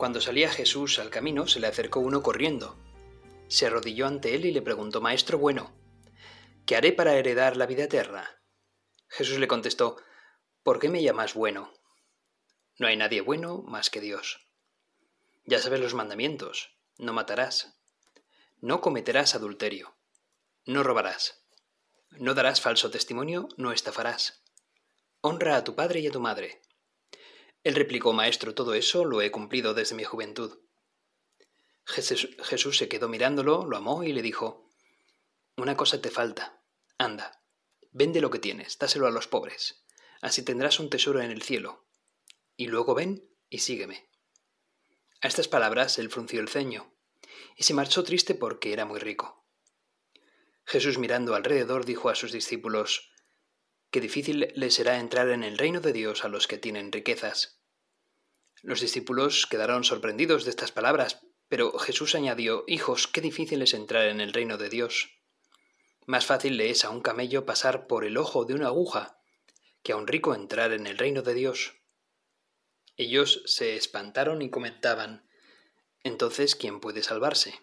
Cuando salía Jesús al camino, se le acercó uno corriendo. Se arrodilló ante él y le preguntó, Maestro bueno, ¿qué haré para heredar la vida eterna? Jesús le contestó, ¿por qué me llamas bueno? No hay nadie bueno más que Dios. Ya sabes los mandamientos, no matarás, no cometerás adulterio, no robarás, no darás falso testimonio, no estafarás Honra a tu padre y a tu madre. Él replicó, Maestro, todo eso lo he cumplido desde mi juventud. Jesús se quedó mirándolo, lo amó y le dijo, Una cosa te falta. Anda, vende lo que tienes, dáselo a los pobres. Así tendrás un tesoro en el cielo. Y luego ven y sígueme. A estas palabras él frunció el ceño y se marchó triste porque era muy rico. Jesús mirando alrededor dijo a sus discípulos, qué difícil les será entrar en el reino de Dios a los que tienen riquezas. Los discípulos quedaron sorprendidos de estas palabras, pero Jesús añadió, Hijos, qué difícil es entrar en el reino de Dios. Más fácil le es a un camello pasar por el ojo de una aguja que a un rico entrar en el reino de Dios. Ellos se espantaron y comentaban, Entonces, ¿quién puede salvarse?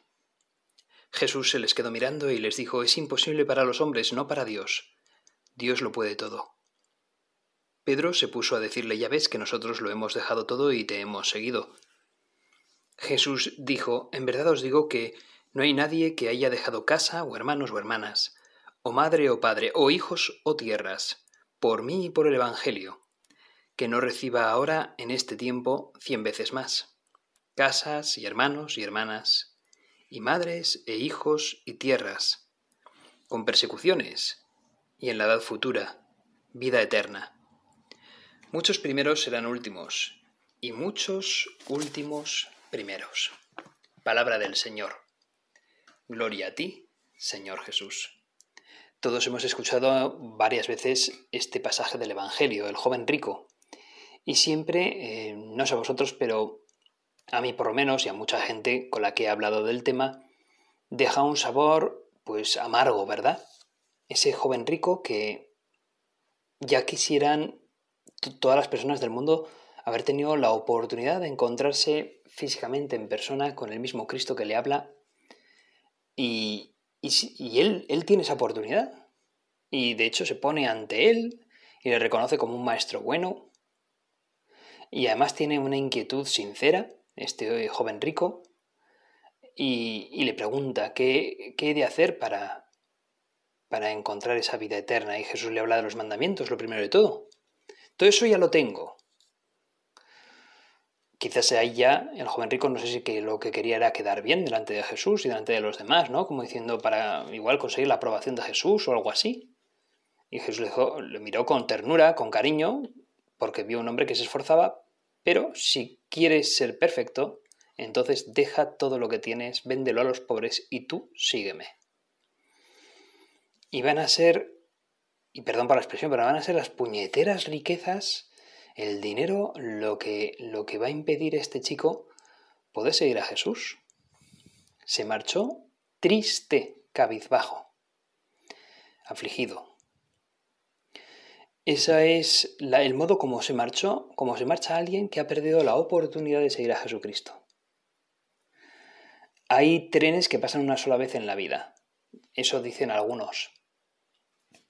Jesús se les quedó mirando y les dijo, Es imposible para los hombres, no para Dios Dios lo puede todo. Pedro se puso a decirle, ya ves que nosotros lo hemos dejado todo y te hemos seguido. Jesús dijo, en verdad os digo que no hay nadie que haya dejado casa o hermanos o hermanas, o madre o padre, o hijos o tierras, por mí y por el Evangelio, que no reciba ahora en este tiempo cien veces más. Casas y hermanos y hermanas, y madres e hijos y tierras, con persecuciones y en la edad futura, vida eterna. Muchos primeros serán últimos, y muchos últimos primeros. Palabra del Señor. Gloria a ti, Señor Jesús. Todos hemos escuchado varias veces este pasaje del Evangelio, el joven rico, y siempre, eh, no sé a vosotros, pero a mí por lo menos y a mucha gente con la que he hablado del tema, deja un sabor pues amargo, ¿verdad? Ese joven rico que ya quisieran todas las personas del mundo haber tenido la oportunidad de encontrarse físicamente en persona con el mismo Cristo que le habla. Y, y, él, él tiene esa oportunidad. Y de hecho se pone ante él y le reconoce como un maestro bueno. Y además tiene una inquietud sincera, este joven rico, y, y le pregunta qué, qué he de hacer para, para encontrar esa vida eterna. Y Jesús le habla de los mandamientos, lo primero de todo. Todo eso ya lo tengo. Quizás ahí ya el joven rico no sé si que lo que quería era quedar bien delante de Jesús y delante de los demás, ¿no? Como diciendo para igual conseguir la aprobación de Jesús o algo así. Y Jesús le, le miró con ternura, con cariño, porque vio un hombre que se esforzaba, pero si quieres ser perfecto, entonces deja todo lo que tienes, véndelo a los pobres y tú sígueme y van a ser, y perdón por la expresión, pero van a ser las puñeteras riquezas, el dinero, lo que, lo que va a impedir a este chico poder seguir a Jesús. Se marchó triste, cabizbajo, afligido. Ese es el modo como se marchó, como se marcha alguien que ha perdido la oportunidad de seguir a Jesucristo. Hay trenes que pasan una sola vez en la vida. Eso dicen algunos.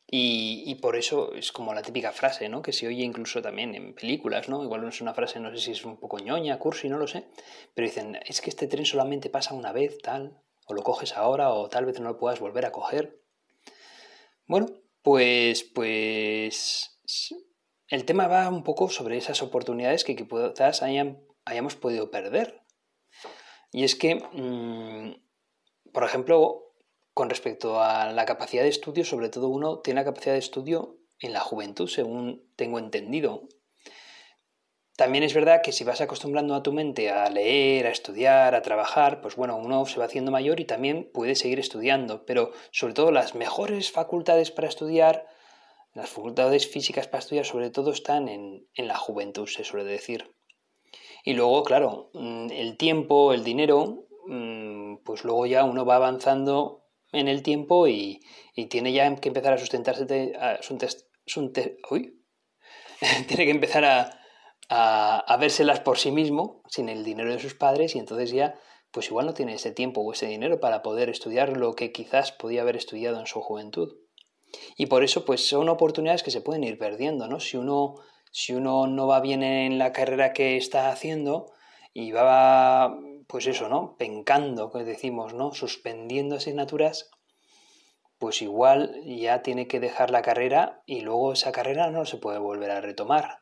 Y, por eso es como la típica frase, ¿no? Que se oye incluso también en películas, ¿no? Igual no es una frase, no sé si es un poco ñoña, cursi, no lo sé. Pero dicen, es que este tren solamente pasa una vez, tal. O lo coges ahora, o tal vez no lo puedas volver a coger. Bueno, pues, pues... El tema va un poco sobre esas oportunidades que quizás hayamos podido perder. Y es que, mm, por ejemplo, con respecto a la capacidad de estudio, sobre todo uno tiene la capacidad de estudio en la juventud, según tengo entendido. también es verdad que si vas acostumbrando a tu mente a leer, a estudiar, a trabajar, pues bueno, uno se va haciendo mayor y también puede seguir estudiando, pero sobre todo las mejores facultades para estudiar, las facultades físicas para estudiar sobre todo están en, en la juventud, se suele decir. Y luego, claro, mm, el tiempo, el dinero, mm, pues luego ya uno va avanzando en el tiempo y, tiene ya que empezar a sustentarse, a, uy, tiene que empezar a, a, a, por sí mismo, sin el dinero de sus padres, y entonces ya, pues igual no tiene ese tiempo o ese dinero para poder estudiar lo que quizás podía haber estudiado en su juventud. Y por eso, pues son oportunidades que se pueden ir perdiendo, ¿no? Si uno, si uno no va bien en la carrera que está haciendo y va, pues eso, ¿no? Pencando, que decimos, ¿no? Suspendiendo asignaturas, pues igual ya tiene que dejar la carrera y luego esa carrera no se puede volver a retomar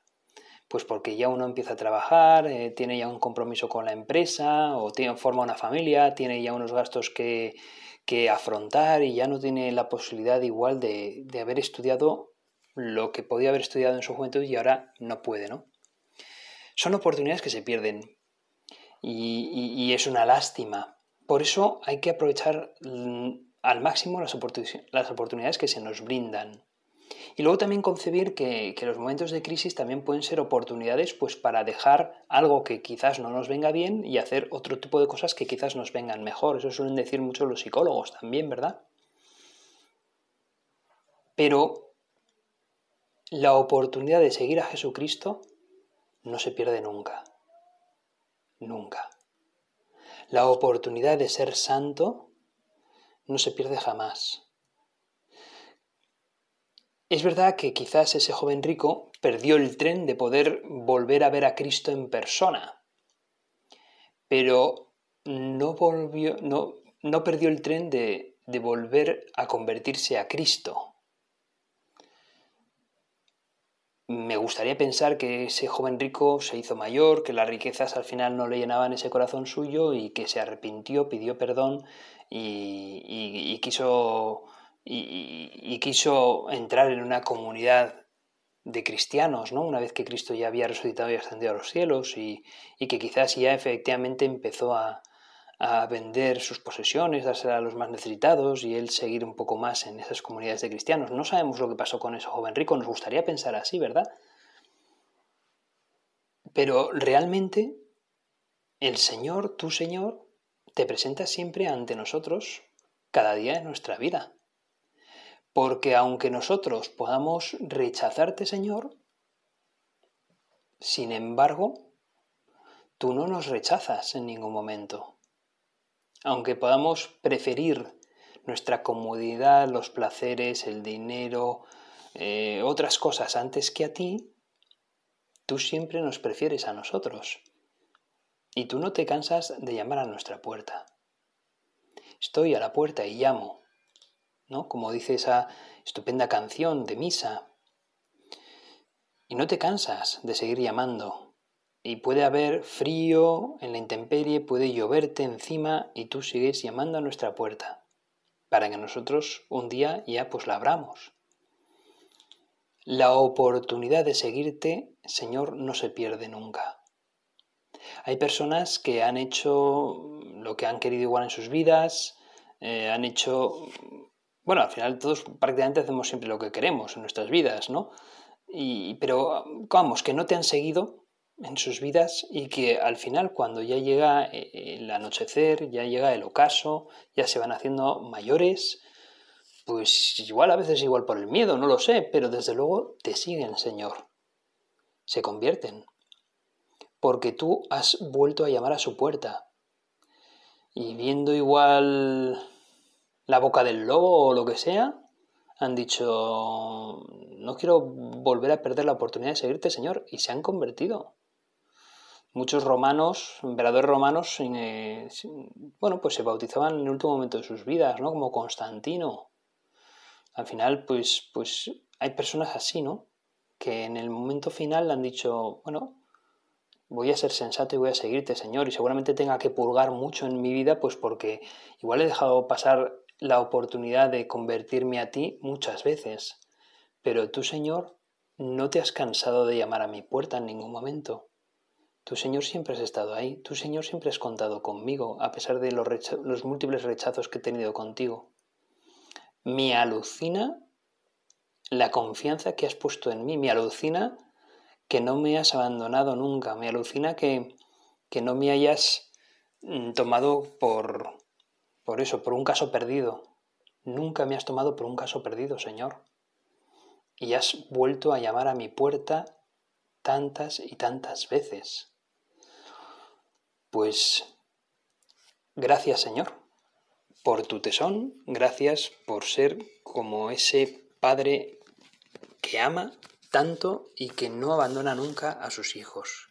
pues porque ya uno empieza a trabajar, eh, tiene ya un compromiso con la empresa o tiene, forma una familia, tiene ya unos gastos que, que afrontar y ya no tiene la posibilidad igual de, de, haber estudiado lo que podía haber estudiado en su juventud y ahora no puede, ¿no? Son oportunidades que se pierden y, es una lástima. Por eso hay que aprovechar mm, al máximo las, las oportunidades que se nos brindan. Y luego también concebir que, los momentos de crisis también pueden ser oportunidades pues, para dejar algo que quizás no nos venga bien y hacer otro tipo de cosas que quizás nos vengan mejor. Eso suelen decir muchos los psicólogos también, ¿verdad? Pero la oportunidad de seguir a Jesucristo no se pierde nunca. Nunca. La oportunidad de ser santo no se pierde jamás. Es verdad que quizás ese joven rico perdió el tren de poder volver a ver a Cristo en persona, pero no, volvió, no, no perdió el tren de, de volver a convertirse a Cristo. Me gustaría pensar que ese joven rico se hizo mayor, que las riquezas al final no le llenaban ese corazón suyo y que se arrepintió, pidió perdón y, y quiso y, quiso entrar en una comunidad de cristianos, ¿no? Una vez que Cristo ya había resucitado y ascendido a los cielos y, que quizás ya efectivamente empezó a, a vender sus posesiones, dárselas a los más necesitados y él seguir un poco más en esas comunidades de cristianos. No sabemos lo que pasó con ese joven rico, nos gustaría pensar así, ¿verdad? Pero realmente el Señor, tu Señor, te presenta siempre ante nosotros cada día de nuestra vida. Porque aunque nosotros podamos rechazarte, Señor, sin embargo, tú no nos rechazas en ningún momento. Aunque podamos preferir nuestra comodidad, los placeres, el dinero, eh, otras cosas antes que a ti, tú siempre nos prefieres a nosotros. Y tú no te cansas de llamar a nuestra puerta. Estoy a la puerta y llamo. ¿no? Como dice esa estupenda canción de misa. Y no te cansas de seguir llamando. Y puede haber frío en la intemperie, puede lloverte encima y tú sigues llamando a nuestra puerta para que nosotros un día ya pues la abramos. La oportunidad de seguirte, Señor, no se pierde nunca. Hay personas que han hecho lo que han querido igual en sus vidas, eh, han hecho bueno, al final todos prácticamente hacemos siempre lo que queremos en nuestras vidas, ¿no? Y, pero vamos, que no te han seguido en sus vidas y que al final cuando ya llega eh, el anochecer, ya llega el ocaso, ya se van haciendo mayores, pues igual a veces igual por el miedo, no lo sé, pero desde luego te siguen, Señor. Se convierten. Porque tú has vuelto a llamar a su puerta. Y viendo igual la boca del lobo o lo que sea, han dicho, no quiero volver a perder la oportunidad de seguirte, Señor, y se han convertido. Muchos romanos, emperadores romanos, eh, bueno, pues se bautizaban en el último momento de sus vidas, ¿no? Como Constantino. Al final, pues, pues hay personas así, ¿no? Que en el momento final han dicho, bueno, voy a ser sensato y voy a seguirte, Señor, y seguramente tenga que purgar mucho en mi vida, pues porque igual he dejado pasar la oportunidad de convertirme a ti muchas veces, pero tú, Señor, no te has cansado de llamar a mi puerta en ningún momento. Tu Señor siempre has estado ahí, tu Señor siempre has contado conmigo, a pesar de los, múltiples rechazos que he tenido contigo. Me alucina la confianza que has puesto en mí, me alucina que no me has abandonado nunca, me alucina que, que no me hayas mm, tomado por, por eso, por un caso perdido. Nunca me has tomado por un caso perdido, Señor. Y has vuelto a llamar a mi puerta tantas y tantas veces. Pues gracias Señor por tu tesón, gracias por ser como ese Padre que ama tanto y que no abandona nunca a sus hijos.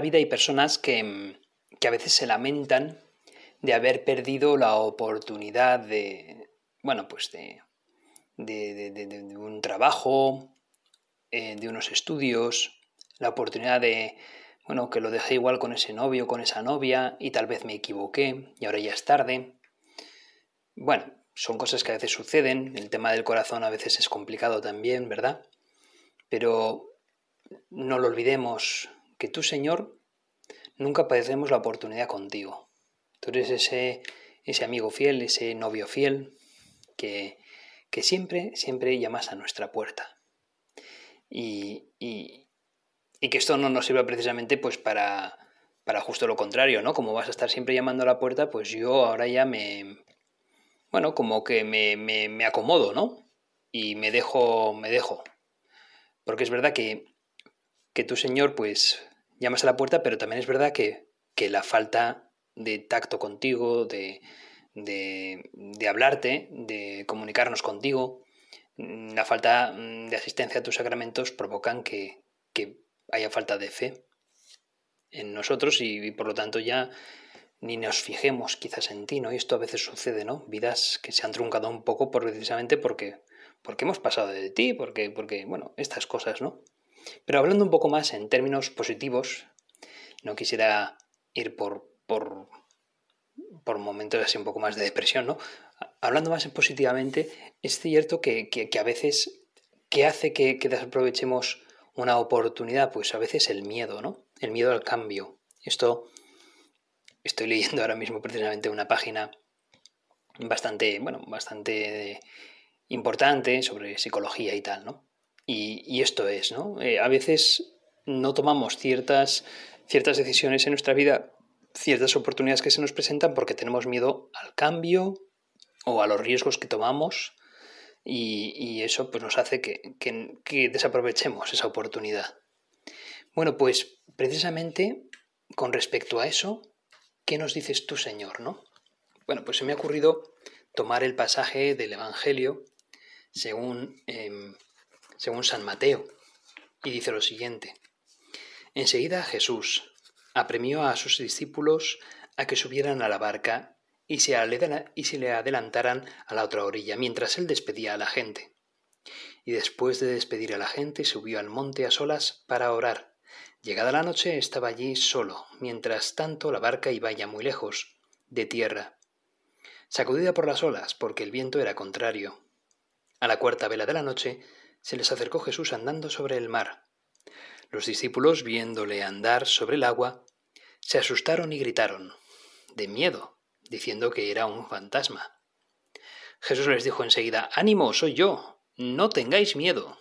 Vida hay personas que, a veces se lamentan de haber perdido la oportunidad de, bueno, pues de, de, un trabajo, eh, de unos estudios, la oportunidad de, bueno, que lo dejé igual con ese novio, con esa novia, y tal vez me equivoqué, y ahora ya es tarde. Bueno, son cosas que a veces suceden, el tema del corazón a veces es complicado también, ¿verdad? Pero no lo olvidemos, que tú, Señor, nunca padecemos la oportunidad contigo. Tú eres ese, ese amigo fiel, ese novio fiel, que, que siempre, siempre llamas a nuestra puerta. Y, y, que esto no nos sirva precisamente pues para, para justo lo contrario, ¿no? Como vas a estar siempre llamando a la puerta, pues yo ahora ya me, bueno, como que me, me, me acomodo, ¿no? Y me dejo, me dejo. Porque es verdad que, que tu Señor, pues, llamas a la puerta, pero también es verdad que, la falta de tacto contigo, de, de, hablarte, de comunicarnos contigo, mm, la falta mm, de asistencia a tus sacramentos provocan que, haya falta de fe en nosotros y, por lo tanto ya ni nos fijemos quizás en ti, ¿no? Y esto a veces sucede, ¿no? Vidas que se han truncado un poco precisamente porque, porque hemos pasado de ti, porque, porque, bueno, estas cosas, ¿no? Pero hablando un poco más en términos positivos, no quisiera ir por, por, por momentos así un poco más de depresión, ¿no? Hablando más positivamente, es cierto que, que, a veces, ¿qué hace que, que desaprovechemos una oportunidad? Pues a veces el miedo, ¿no? El miedo al cambio. Esto estoy leyendo ahora mismo precisamente una página bastante, bueno, bastante importante sobre psicología y tal, ¿no? Y, esto es, ¿no? Eh, a veces no tomamos ciertas, ciertas decisiones en nuestra vida, ciertas oportunidades que se nos presentan porque tenemos miedo al cambio o a los riesgos que tomamos y, eso pues, nos hace que, que, desaprovechemos esa oportunidad. Bueno, pues precisamente con respecto a eso, ¿qué nos dices tú, Señor? ¿no? Bueno, pues se me ha ocurrido tomar el pasaje del Evangelio según em, según San Mateo, y dice lo siguiente. Enseguida Jesús apremió a sus discípulos a que subieran a la barca y se, y se le adelantaran a la otra orilla, mientras él despedía a la gente. Y después de despedir a la gente subió al monte a solas para orar. Llegada la noche estaba allí solo, mientras tanto la barca iba ya muy lejos, de tierra, sacudida por las olas, porque el viento era contrario. A la cuarta vela de la noche se les acercó Jesús andando sobre el mar. Los discípulos, viéndole andar sobre el agua, se asustaron y gritaron, de miedo, diciendo que era un fantasma. Jesús les dijo enseguida, Ánimo, soy yo, no tengáis miedo.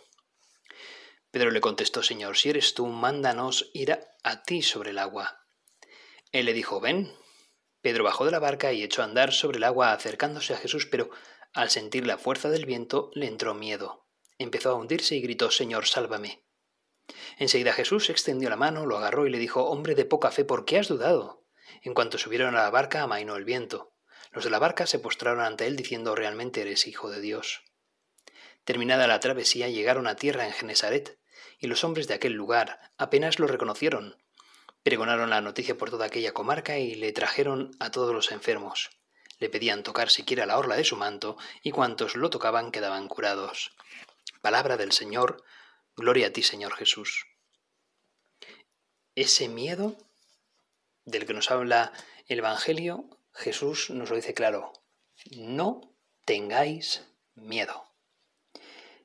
Pedro le contestó, Señor, si eres tú, mándanos ir a, ti sobre el agua. Él le dijo, Ven. Pedro bajó de la barca y echó a andar sobre el agua acercándose a Jesús, pero al sentir la fuerza del viento le entró miedo empezó a hundirse y gritó Señor, sálvame. Enseguida Jesús extendió la mano, lo agarró y le dijo Hombre de poca fe, ¿por qué has dudado? En cuanto subieron a la barca, amainó el viento. Los de la barca se postraron ante él diciendo Realmente eres hijo de Dios. Terminada la travesía, llegaron a tierra en Genesaret, y los hombres de aquel lugar apenas lo reconocieron. Pregonaron la noticia por toda aquella comarca y le trajeron a todos los enfermos. Le pedían tocar siquiera la orla de su manto, y cuantos lo tocaban quedaban curados. Palabra del Señor, gloria a ti, Señor Jesús. Ese miedo del que nos habla el Evangelio, Jesús nos lo dice claro. No tengáis miedo.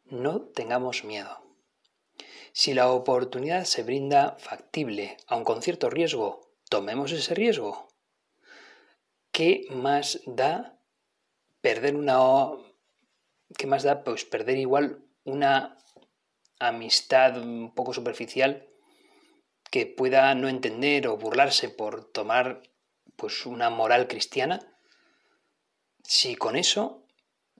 No tengamos miedo. Si la oportunidad se brinda factible, aun con cierto riesgo, tomemos ese riesgo. ¿Qué más da perder una qué más da pues perder igual una amistad un poco superficial que pueda no entender o burlarse por tomar pues una moral cristiana si con eso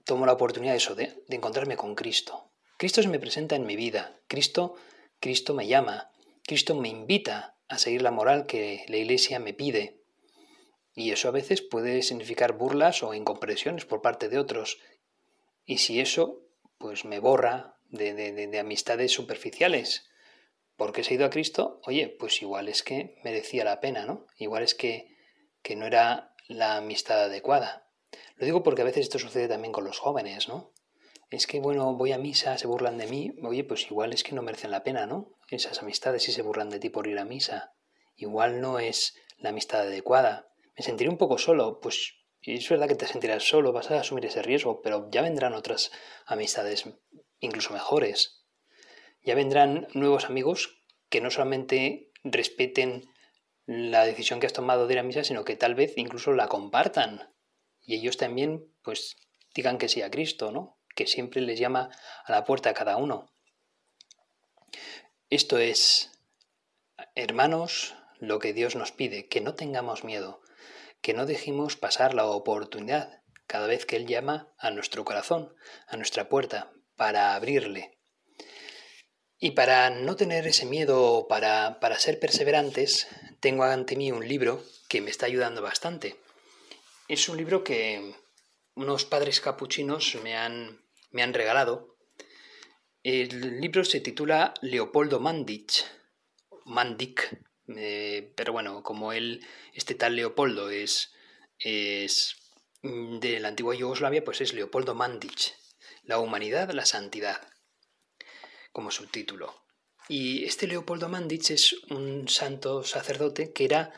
tomo la oportunidad de eso, de, encontrarme con Cristo. Cristo se me presenta en mi vida, Cristo, Cristo me llama, Cristo me invita a seguir la moral que la Iglesia me pide. Y eso a veces puede significar burlas o incomprensiones por parte de otros. Y si eso, pues me borra de, de amistades superficiales, porque he ido a Cristo, oye, pues igual es que merecía la pena, ¿no? Igual es que, que no era la amistad adecuada. Lo digo porque a veces esto sucede también con los jóvenes, ¿no? Es que, bueno, voy a misa, se burlan de mí, oye, pues igual es que no merecen la pena, ¿no? Esas amistades si se burlan de ti por ir a misa. Igual no es la amistad adecuada. Me sentiré un poco solo, pues es verdad que te sentirás solo, vas a asumir ese riesgo, pero ya vendrán otras amistades incluso mejores. Ya vendrán nuevos amigos que no solamente respeten la decisión que has tomado de ir a misa, sino que tal vez incluso la compartan y ellos también pues digan que sí a Cristo, ¿no? Que siempre les llama a la puerta a cada uno. Esto es, hermanos, lo que Dios nos pide, que no tengamos miedo, que no dejemos pasar la oportunidad cada vez que Él llama a nuestro corazón, a nuestra puerta, para abrirle. Y para no tener ese miedo, para, para ser perseverantes, tengo ante mí un libro que me está ayudando bastante. Es un libro que unos padres capuchinos me han, me han regalado. El libro se titula Leopoldo Mandich, Mandik, eh, pero bueno, como él, este tal Leopoldo es, es de la antigua Yugoslavia, pues es Leopoldo Mandich, La humanidad, la santidad, como subtítulo. Y este Leopoldo Mandich es un santo sacerdote que era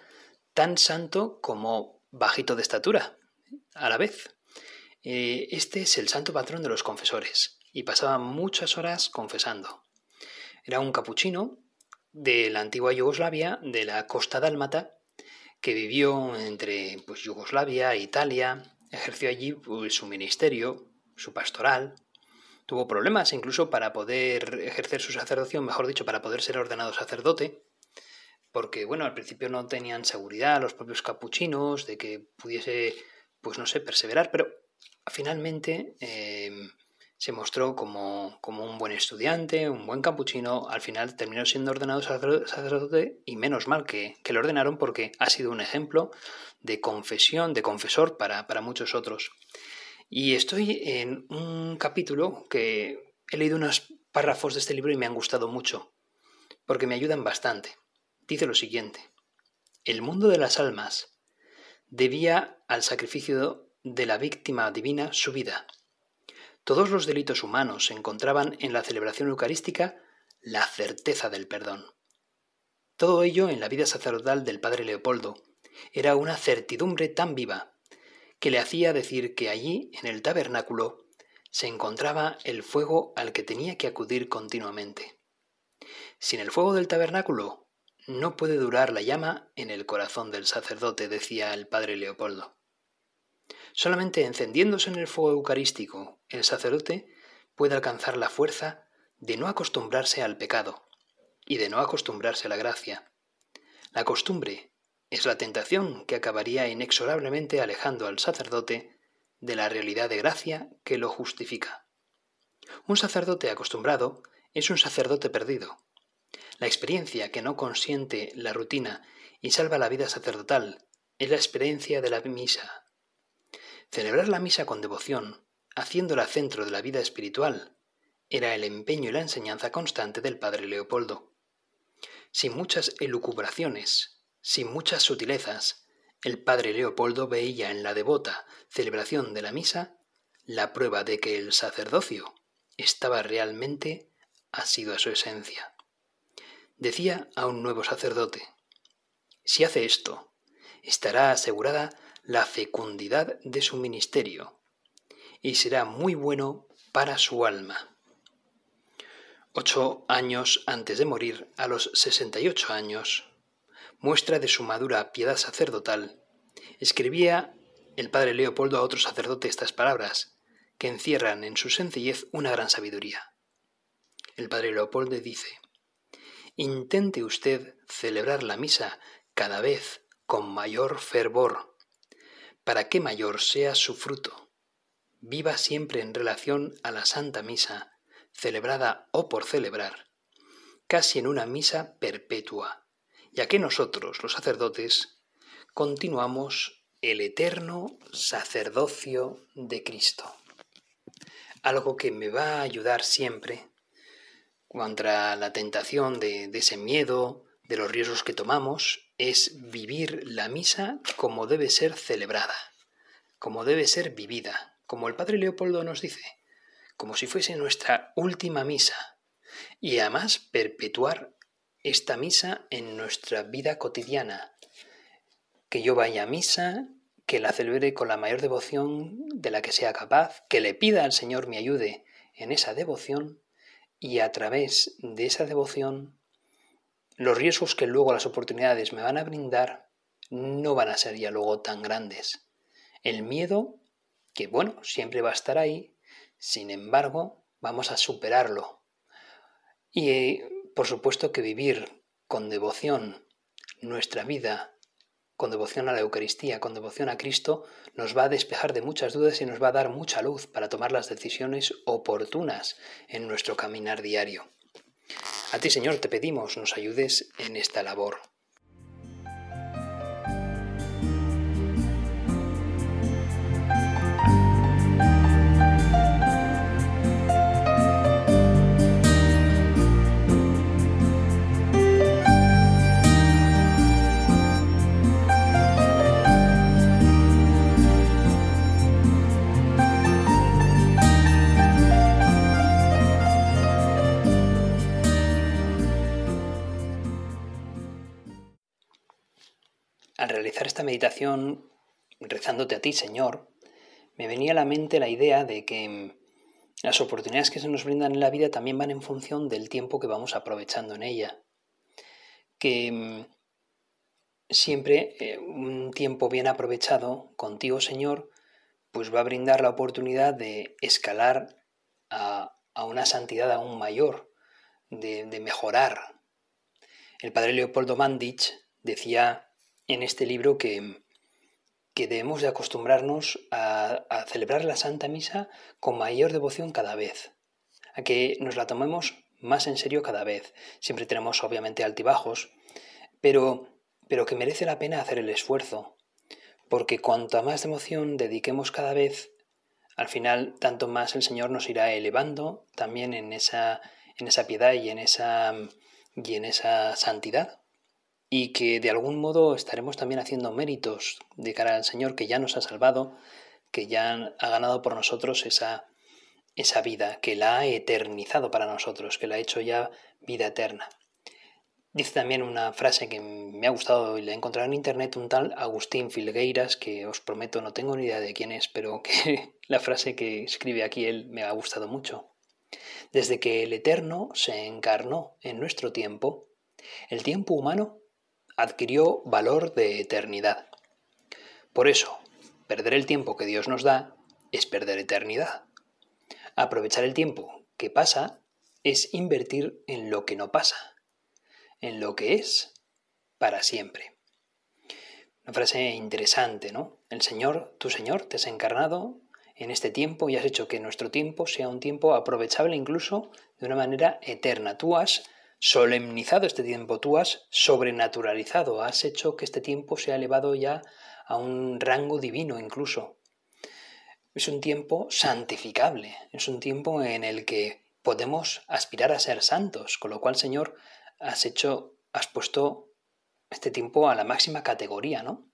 tan santo como bajito de estatura, a la vez. Eh, este es el santo patrón de los confesores y pasaba muchas horas confesando. Era un capuchino de la antigua Yugoslavia, de la costa dálmata, que vivió entre pues, Yugoslavia e Italia, ejerció allí pues, su ministerio, su pastoral, tuvo problemas incluso para poder ejercer su sacerdocio, mejor dicho, para poder ser ordenado sacerdote, porque bueno, al principio no tenían seguridad los propios capuchinos de que pudiese, pues no sé, perseverar, pero finalmente em, se mostró como, como, un buen estudiante, un buen capuchino, al final terminó siendo ordenado sacerdote y menos mal que, que lo ordenaron porque ha sido un ejemplo de confesión, de confesor para, para muchos otros. Y estoy en un capítulo que he leído unos párrafos de este libro y me han gustado mucho, porque me ayudan bastante dice lo siguiente. El mundo de las almas debía al sacrificio de la víctima divina su vida. Todos los delitos humanos encontraban en la celebración eucarística la certeza del perdón. Todo ello en la vida sacerdotal del padre Leopoldo era una certidumbre tan viva que le hacía decir que allí, en el tabernáculo, se encontraba el fuego al que tenía que acudir continuamente. Sin el fuego del tabernáculo no puede durar la llama en el corazón del sacerdote, decía el padre Leopoldo. Solamente encendiéndose en el fuego eucarístico, el sacerdote puede alcanzar la fuerza de no acostumbrarse al pecado y de no acostumbrarse a la gracia. La costumbre es la tentación que acabaría inexorablemente alejando al sacerdote de la realidad de gracia que lo justifica. Un sacerdote acostumbrado es un sacerdote perdido, la experiencia que no consiente la rutina y salva la vida sacerdotal es la experiencia de la misa. Celebrar la misa con devoción, haciéndola centro de la vida espiritual, era el empeño y la enseñanza constante del padre Leopoldo. Sin muchas elucubraciones, sin muchas sutilezas, el padre Leopoldo veía en la devota celebración de la misa la prueba de que el sacerdocio estaba realmente asido a su esencia. Decía a un nuevo sacerdote, si hace esto, estará asegurada la fecundidad de su ministerio y será muy bueno para su alma. Ocho años antes de morir, a los sesenta y ocho años, muestra de su madura piedad sacerdotal, escribía el padre Leopoldo a otro sacerdote estas palabras, que encierran en su sencillez una gran sabiduría. El padre Leopoldo dice, Intente usted celebrar la misa cada vez con mayor fervor, para que mayor sea su fruto. Viva siempre en relación a la Santa Misa, celebrada o por celebrar, casi en una misa perpetua, ya que nosotros, los sacerdotes, continuamos el eterno sacerdocio de Cristo. Algo que me va a ayudar siempre contra la tentación de, de ese miedo, de los riesgos que tomamos, es vivir la misa como debe ser celebrada, como debe ser vivida, como el Padre Leopoldo nos dice, como si fuese nuestra última misa, y además perpetuar esta misa en nuestra vida cotidiana, que yo vaya a misa, que la celebre con la mayor devoción de la que sea capaz, que le pida al Señor me ayude en esa devoción, y a través de esa devoción los riesgos que luego las oportunidades me van a brindar no van a ser ya luego tan grandes. El miedo, que bueno, siempre va a estar ahí, sin embargo, vamos a superarlo. Y por supuesto que vivir con devoción nuestra vida, con devoción a la Eucaristía, con devoción a Cristo, nos va a despejar de muchas dudas y nos va a dar mucha luz para tomar las decisiones oportunas en nuestro caminar diario. A ti, Señor, te pedimos nos ayudes en esta labor. Esta meditación, rezándote a ti, Señor, me venía a la mente la idea de que mm, las oportunidades que se nos brindan en la vida también van en función del tiempo que vamos aprovechando en ella. Que mm, siempre eh, un tiempo bien aprovechado contigo, Señor, pues va a brindar la oportunidad de escalar a, una santidad aún mayor, de, de mejorar. El padre Leopoldo Mandich decía en este libro que, que debemos de acostumbrarnos a, celebrar la Santa Misa con mayor devoción cada vez, a que nos la tomemos más en serio cada vez. Siempre tenemos obviamente altibajos, pero, pero que merece la pena hacer el esfuerzo, porque cuanto más devoción dediquemos cada vez, al final tanto más el Señor nos irá elevando también en esa, en esa piedad y en esa, y en esa santidad y que de algún modo estaremos también haciendo méritos de cara al Señor que ya nos ha salvado, que ya ha ganado por nosotros esa, esa vida, que la ha eternizado para nosotros, que la ha hecho ya vida eterna. Dice también una frase que me ha gustado y la he encontrado en internet un tal Agustín Filgueiras, que os prometo no tengo ni idea de quién es, pero que la frase que escribe aquí él me ha gustado mucho. Desde que el Eterno se encarnó en nuestro tiempo, el tiempo humano adquirió valor de eternidad. Por eso, perder el tiempo que Dios nos da es perder eternidad. Aprovechar el tiempo que pasa es invertir en lo que no pasa, en lo que es para siempre. Una frase interesante, ¿no? El Señor, tu Señor, te has encarnado en este tiempo y has hecho que nuestro tiempo sea un tiempo aprovechable incluso de una manera eterna. Tú has solemnizado este tiempo, tú has sobrenaturalizado, has hecho que este tiempo sea elevado ya a un rango divino incluso. Es un tiempo santificable, es un tiempo en el que podemos aspirar a ser santos, con lo cual, Señor, has hecho, has puesto este tiempo a la máxima categoría, ¿no?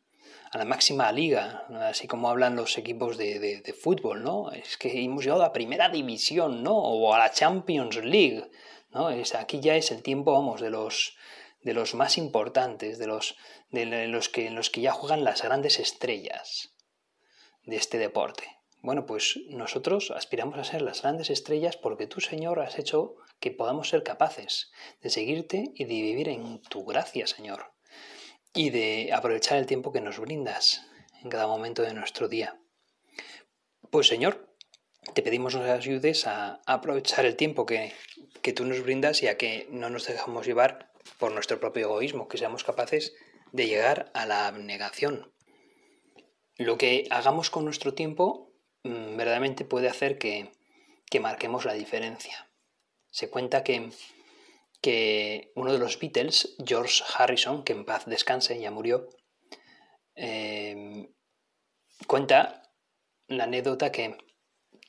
A la máxima liga, así como hablan los equipos de, de, fútbol, ¿no? Es que hemos llegado a primera división, ¿no? O a la Champions League, aquí ya es el tiempo, vamos, de los, de los más importantes, de los, de los, que, los que ya juegan las grandes estrellas de este deporte. Bueno, pues nosotros aspiramos a ser las grandes estrellas porque tú, Señor, has hecho que podamos ser capaces de seguirte y de vivir en tu gracia, Señor, y de aprovechar el tiempo que nos brindas en cada momento de nuestro día. Pues, Señor, te pedimos nos ayudes a aprovechar el tiempo que, que tú nos brindas y a que no nos dejamos llevar por nuestro propio egoísmo, que seamos capaces de llegar a la abnegación. Lo que hagamos con nuestro tiempo mm, verdaderamente puede hacer que, marquemos la diferencia. Se cuenta que, que, uno de los Beatles, George Harrison, que en paz descanse, ya murió, eh, cuenta la anécdota que,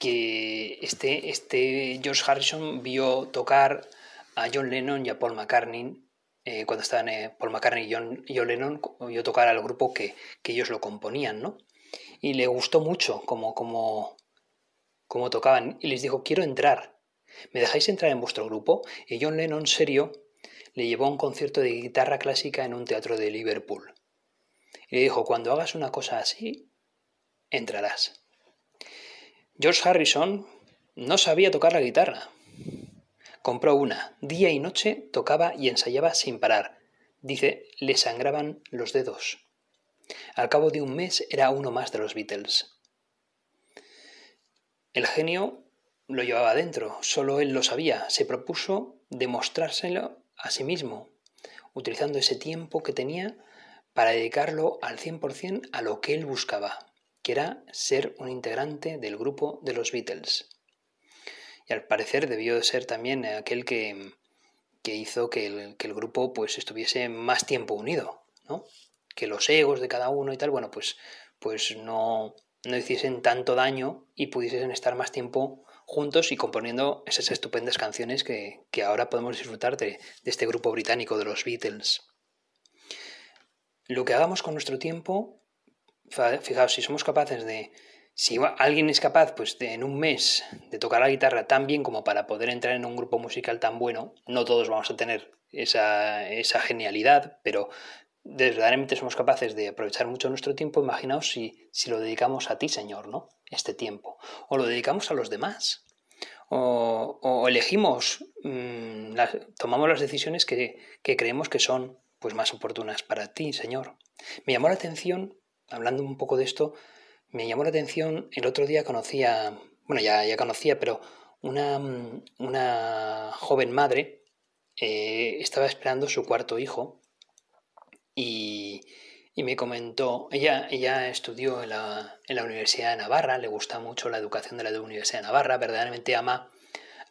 que este, este George Harrison vio tocar a John Lennon y a Paul McCartney eh, cuando estaban eh, Paul McCartney y John, Lennon, yo tocar al grupo que, ellos lo componían, ¿no? Y le gustó mucho como, como, como tocaban y les dijo, quiero entrar, ¿me dejáis entrar en vuestro grupo? Y John Lennon, serio, le llevó a un concierto de guitarra clásica en un teatro de Liverpool. Y le dijo, cuando hagas una cosa así, entrarás. George Harrison no sabía tocar la guitarra, Compró una. Día y noche tocaba y ensayaba sin parar. Dice, le sangraban los dedos. Al cabo de un mes era uno más de los Beatles. El genio lo llevaba dentro, solo él lo sabía. Se propuso demostrárselo a sí mismo, utilizando ese tiempo que tenía para dedicarlo al 100% a lo que él buscaba, que era ser un integrante del grupo de los Beatles y al parecer debió de ser también aquel que, hizo que el, grupo pues estuviese más tiempo unido, ¿no? Que los egos de cada uno y tal, bueno, pues, pues no, no hiciesen tanto daño y pudiesen estar más tiempo juntos y componiendo esas estupendas canciones que, ahora podemos disfrutar de, de, este grupo británico de los Beatles. Lo que hagamos con nuestro tiempo, fijaos, si somos capaces de, si alguien es capaz, pues en un mes, de tocar la guitarra tan bien como para poder entrar en un grupo musical tan bueno, no todos vamos a tener esa, esa genialidad, pero verdaderamente somos capaces de aprovechar mucho nuestro tiempo, imaginaos si, si lo dedicamos a ti, Señor, ¿no? Este tiempo. O lo dedicamos a los demás. O, elegimos, mm, tomamos las decisiones que, que creemos que son pues, más oportunas para ti, Señor. Me llamó la atención, hablando un poco de esto, me llamó la atención, el otro día conocía, bueno, ya, ya conocía, pero una, una joven madre eh, estaba esperando su cuarto hijo y, me comentó, ella, ella estudió en la, en la, Universidad de Navarra, le gusta mucho la educación de la Universidad de Navarra, verdaderamente ama,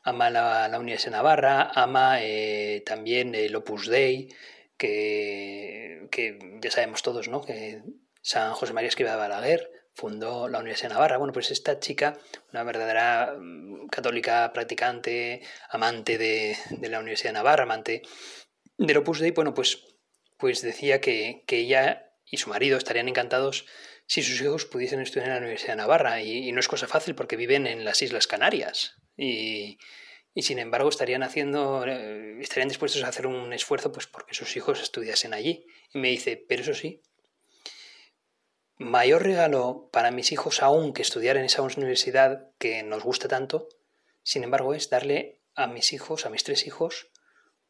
ama la, Universidad de Navarra, ama eh, también el Opus Dei, que, que, ya sabemos todos, ¿no? Que San José María Escriba de Balaguer fundó la Universidad de Navarra. Bueno, pues esta chica, una verdadera mm, católica practicante, amante de, la Universidad de Navarra, amante del Opus Dei, bueno, pues, pues decía que, ella y su marido estarían encantados si sus hijos pudiesen estudiar en la Universidad de Navarra. Y, no es cosa fácil porque viven en las Islas Canarias. Y, y sin embargo estarían haciendo, eh, estarían dispuestos a hacer un esfuerzo pues porque sus hijos estudiasen allí. Y me dice, pero eso sí, mayor regalo para mis hijos aún que estudiar en esa universidad que nos gusta tanto, sin embargo, es darle a mis hijos, a mis tres hijos,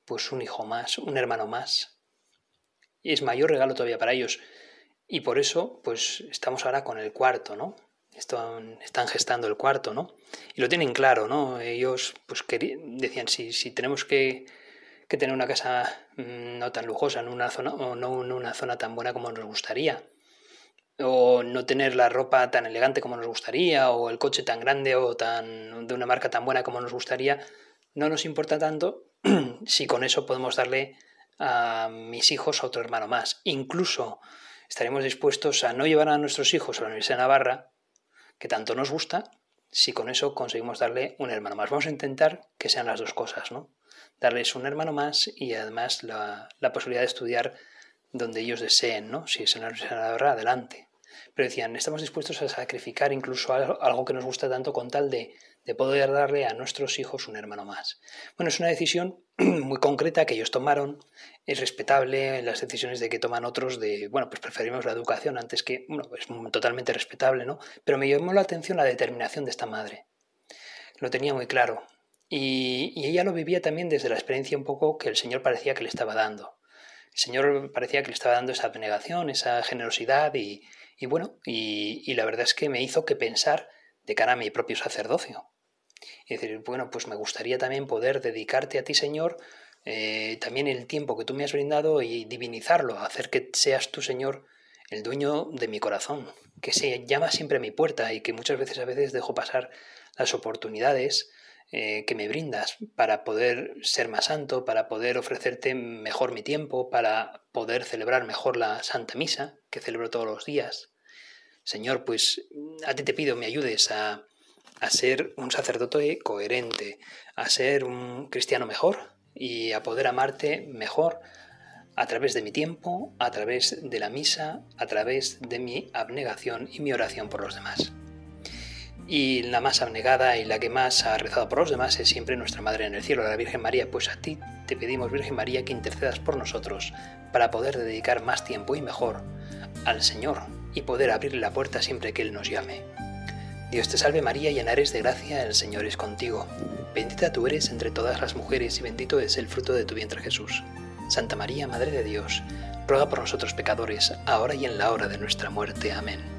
pues un hijo más, un hermano más. Y es mayor regalo todavía para ellos. Y por eso, pues estamos ahora con el cuarto, ¿no? Están, están gestando el cuarto, ¿no? Y lo tienen claro, ¿no? Ellos, pues decían, si, si tenemos que, que tener una casa mm, no tan lujosa en una zona, o no en una zona tan buena como nos gustaría, o no tener la ropa tan elegante como nos gustaría, o el coche tan grande o tan de una marca tan buena como nos gustaría, no nos importa tanto si con eso podemos darle a mis hijos a otro hermano más. Incluso estaremos dispuestos a no llevar a nuestros hijos a la Universidad de Navarra, que tanto nos gusta, si con eso conseguimos darle un hermano más. Vamos a intentar que sean las dos cosas, ¿no? Darles un hermano más y además la, posibilidad de estudiar donde ellos deseen, ¿no? Si es en la universidad adelante. Pero decían, estamos dispuestos a sacrificar incluso algo que nos gusta tanto con tal de de poder darle a nuestros hijos un hermano más. Bueno, es una decisión muy concreta que ellos tomaron, es respetable las decisiones de que toman otros de, bueno, pues preferimos la educación antes que, bueno, es totalmente respetable, ¿no? Pero me llamó la atención la determinación de esta madre. Lo tenía muy claro. Y, ella lo vivía también desde la experiencia un poco que el Señor parecía que le estaba dando. El Señor parecía que le estaba dando esa abnegación, esa generosidad y, bueno, y, y la verdad es que me hizo que pensar de cara a mi propio sacerdocio. Y decir, bueno, pues me gustaría también poder dedicarte a ti, Señor, eh, también el tiempo que tú me has brindado y divinizarlo, hacer que seas tú, Señor, el dueño de mi corazón, que se llama siempre a mi puerta y que muchas veces a veces dejo pasar las oportunidades eh, que me brindas para poder ser más santo, para poder ofrecerte mejor mi tiempo, para poder celebrar mejor la Santa Misa, que celebro todos los días. Señor, pues a ti te pido me ayudes a, a ser un sacerdote coherente, a ser un cristiano mejor y a poder amarte mejor a través de mi tiempo, a través de la misa, a través de mi abnegación y mi oración por los demás. Y la más abnegada y la que más ha rezado por los demás es siempre nuestra Madre en el cielo, la Virgen María. Pues a ti te pedimos, Virgen María, que intercedas por nosotros para poder dedicar más tiempo y mejor al Señor y poder abrirle la puerta siempre que Él nos llame. Dios te salve María, llena eres de gracia, el Señor es contigo. Bendita tú eres entre todas las mujeres y bendito es el fruto de tu vientre Jesús. Santa María, Madre de Dios, ruega por nosotros pecadores, ahora y en la hora de nuestra muerte. Amén.